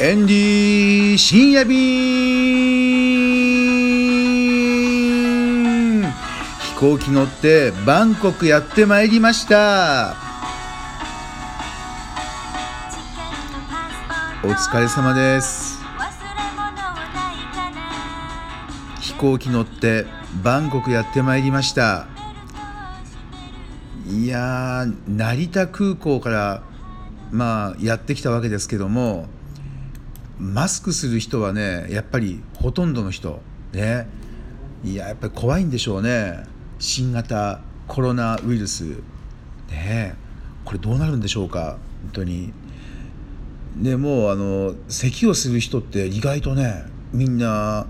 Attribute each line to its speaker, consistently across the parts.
Speaker 1: エンディ深夜便飛行機乗ってバンコクやってまいりました。お疲れ様です。飛行機乗ってバンコクやってまいりました。いやー成田空港からまあやってきたわけですけどもマスクする人はねやっぱりほとんどの人ね。いややっぱり怖いんでしょうね。新型コロナウイルス。ね。これどうなるんでしょうか。本当に。でもうあの咳をする人って意外とねみんな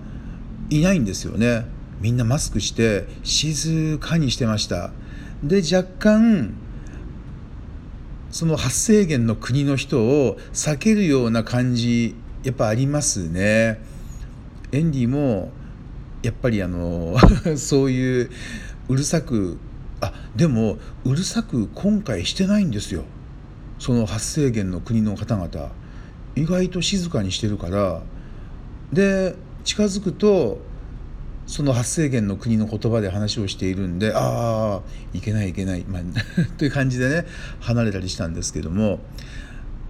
Speaker 1: いないんですよね。みんなマスクして静かにしてました。で若干その発生源の国の人を避けるような感じやっぱありますね。エンディもやっぱりあの そういううるさくあでもうるさく今回してないんですよ。その発生源の国の方々。意外と静かにしてるから。で近づくとその発生源の国の言葉で話をしているんでああいけないいけない、まあ、という感じでね離れたりしたんですけども。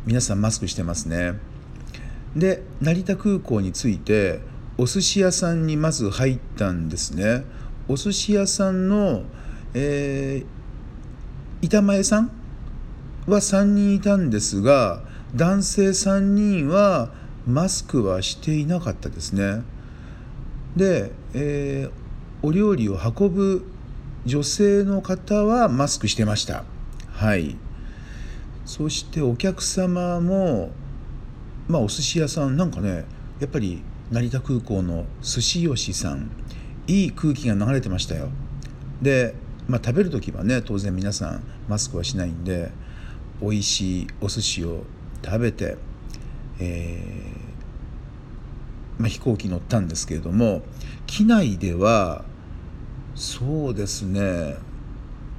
Speaker 1: 皆さんマスクしてますね。で成田空港に着いてお寿司屋さんにまず入ったんですね。お寿司屋さんの、えー、板前さんは3人いたんですが男性3人はマスクはしていなかったですね。で、えー、お料理を運ぶ女性の方はマスクしてました。はい。そしてお客様もまあお寿司屋さんなんかねやっぱり成田空港の寿司吉さんいい空気が流れてましたよ。で、まあ、食べる時はね当然皆さんマスクはしないんで美味しいお寿司を食べて、えー、まあ、飛行機乗ったんですけれども機内ではそうですね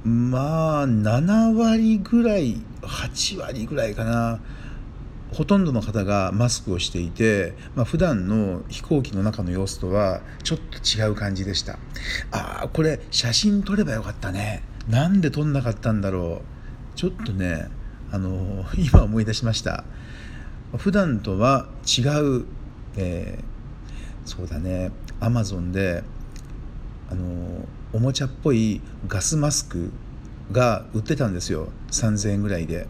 Speaker 1: まあ7割ぐらい8割ぐらいかな。ほとんどの方がマスクをしていて、まあ、普段の飛行機の中の様子とはちょっと違う感じでした。ああこれ写真撮ればよかったね。なんで撮んなかったんだろう。ちょっとねあの 今思い出しました。普段とは違う、えー、そうだねアマゾンであのおもちゃっぽいガスマスクが売ってたんですよ。3000円ぐらいで。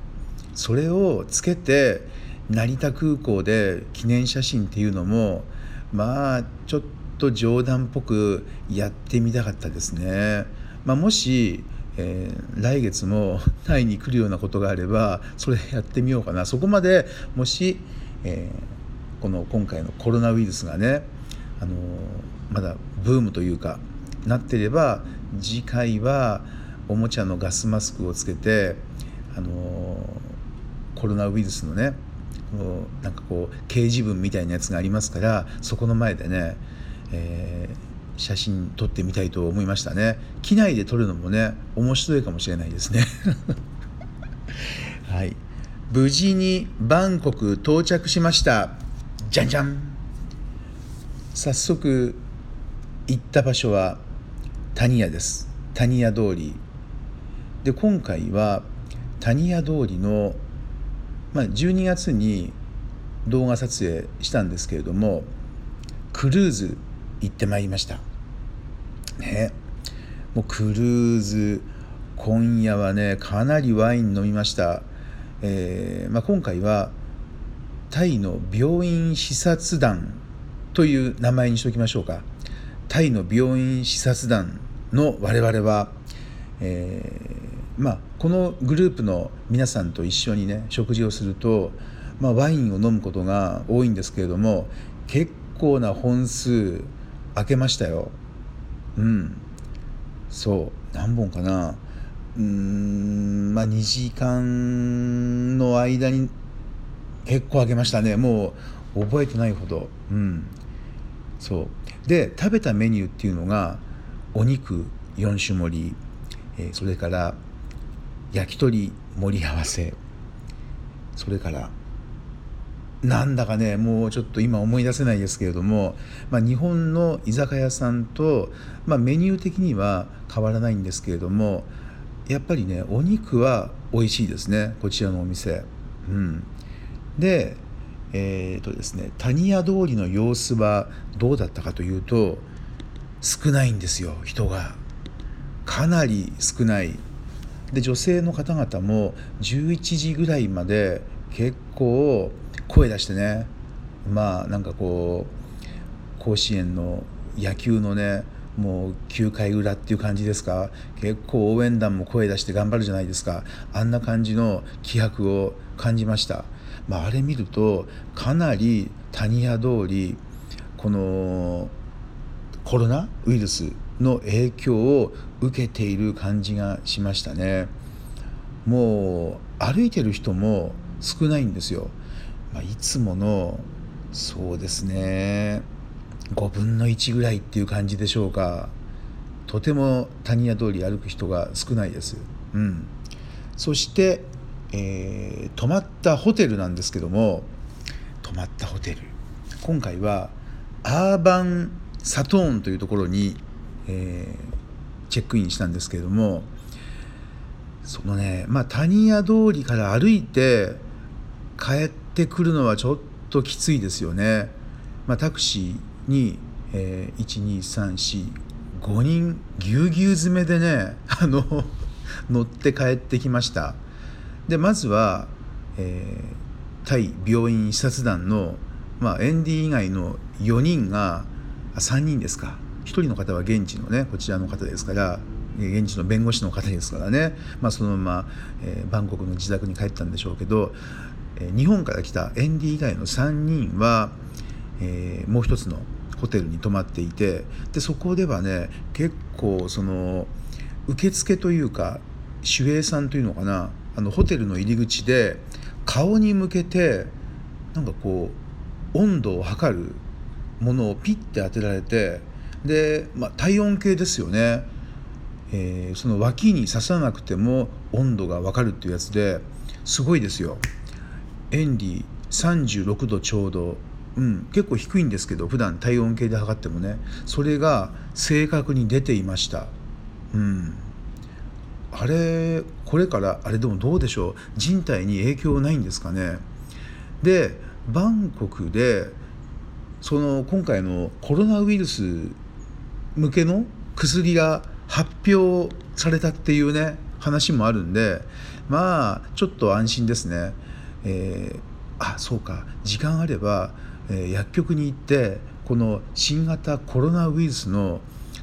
Speaker 1: それをつけて成田空港で記念写真っていうのもまあちょっと冗談っぽくやってみたかったですね。まあ、もしえー、来月も タイに来るようなことがあればそれやってみようかなそこまでもし、えー、この今回のコロナウイルスがね、あのー、まだブームというかなってれば次回はおもちゃのガスマスクをつけて、あのコロナウイルスのねこうなんかこう掲示文みたいなやつがありますからそこの前でね、えー、写真撮ってみたいと思いましたね。機内で撮るのもね面白いかもしれないですね。はい。無事にバンコク到着しました。じゃんじゃん。早速行った場所は谷屋です。谷屋通り。で今回は谷屋通りのまあ、12月に動画撮影したんですけれどもクルーズ行ってまいりました。ね。もうクルーズ今夜はねかなりワイン飲みました、えーまあ、今回はタイの病院視察団という名前にしておきましょうか。タイの病院視察団の我々は、えまあ、このグループの皆さんと一緒にね食事をすると、まあ、ワインを飲むことが多いんですけれども結構な本数開けましたよ。うん。そう。何本かな。うんまあ2時間の間に結構開けましたね。もう覚えてないほど。うん。そう。で食べたメニューっていうのがお肉4種盛り、え、それから焼き鳥盛り合わせ。それからなんだかねもうちょっと今思い出せないですけれども、まあ、日本の居酒屋さんと、まあ、メニュー的には変わらないんですけれどもやっぱりねお肉は美味しいですねこちらのお店。うん、でえーとですね、谷屋通りの様子はどうだったかというと少ないんですよ人が。かなり少ない。で女性の方々も11時ぐらいまで結構声出してねまあなんかこう甲子園の野球のねもう9回裏っていう感じですか？結構応援団も声出して頑張るじゃないですか。あんな感じの気迫を感じました、まあ、あれ見るとかなり谷屋通りこのコロナウイルスの影響を受けている感じがしましたね。もう歩いてる人も少ないんですよ、まあ、いつものそうですね5分の1ぐらいっていう感じでしょうか。とても谷屋通り歩く人が少ないです、うん、そして、えー、泊まったホテルなんですけども泊まったホテル。今回はアーバンサトーンというところに、えー、チェックインしたんですけれどもそのねまあ谷屋通りから歩いて帰ってくるのはちょっときついですよね。まあ、タクシーに、えー、12345人ぎゅうぎゅう詰めでね あの乗って帰ってきましたでまずは、えー、タイ病院視察団の、まあ、エンディ以外の4人が3人ですか1人の方は現地のねこちらの方ですから現地の弁護士の方ですからね、まあ、そのまま、えー、バンコクの自宅に帰ったんでしょうけど、えー、日本から来たエンディ以外の3人は、えー、もう一つのホテルに泊まっていてでそこではね結構その受付というか守衛さんというのかなあのホテルの入り口で顔に向けてなんかこう温度を測るものをピッて当てられてで、まあ、体温計ですよね、えー、その脇に刺さなくても温度が分かるっていうやつですごいですよ。エンリ36度ちょうど。うん、結構低いんですけど普段体温計で測ってもね。それが正確に出ていました。うん、あれこれからあれでもどうでしょう。人体に影響ないんですかね。でバンコクでその今回のコロナウイルス向けの薬が発表されたっていうね話もあるんでまあちょっと安心ですね。えー、あそうか。時間あればえ薬局に行ってこの新型コロナウイルスの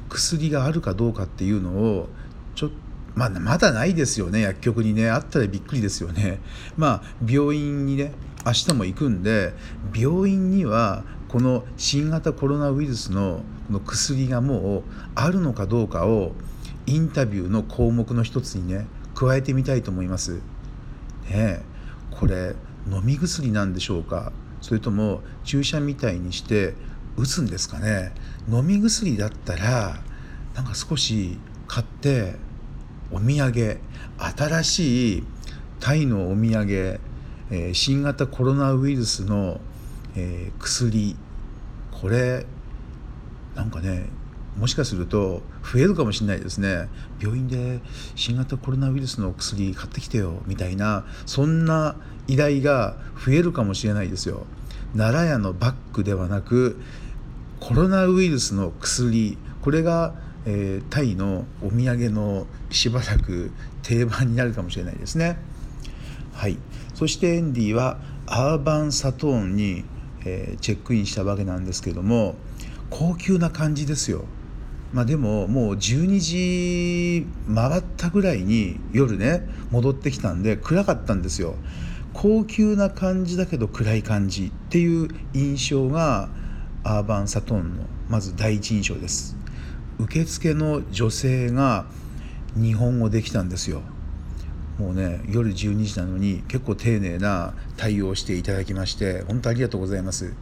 Speaker 1: 薬があるかどうかっていうのをちょまあ、まだないですよね。薬局にねあったらびっくりですよね。まあ病院にね明日も行くんで病院にはこの新型コロナウイルスのこの薬がもうあるのかどうかをインタビューの項目の一つにね加えてみたいと思います。ねこれ飲み薬なんでしょうか？それとも注射みたいにして打つんですかね？飲み薬だったらなんか少し買ってお土産新しいタイのお土産、えー、新型コロナウイルスの、えー、薬これなんかねもしかすると増えるかもしれないですね。病院で新型コロナウイルスの薬買ってきてよみたいなそんな依頼が増えるかもしれないですよ。奈良屋のバッグではなくコロナウイルスの薬これが、えー、タイのお土産のしばらく 定番になるかもしれないですね。はい。そしてエンディはアーバンサトーンに、えー、チェックインしたわけなんですけども高級な感じですよ。まあ、でももう12時回ったぐらいに夜ね戻ってきたんで暗かったんですよ。高級な感じだけど暗い感じっていう印象がアーバン・サトンのまず第一印象です。受付の女性が日本語できたんですよ。もうね夜12時なのに結構丁寧な対応をしていただきまして本当ありがとうございます。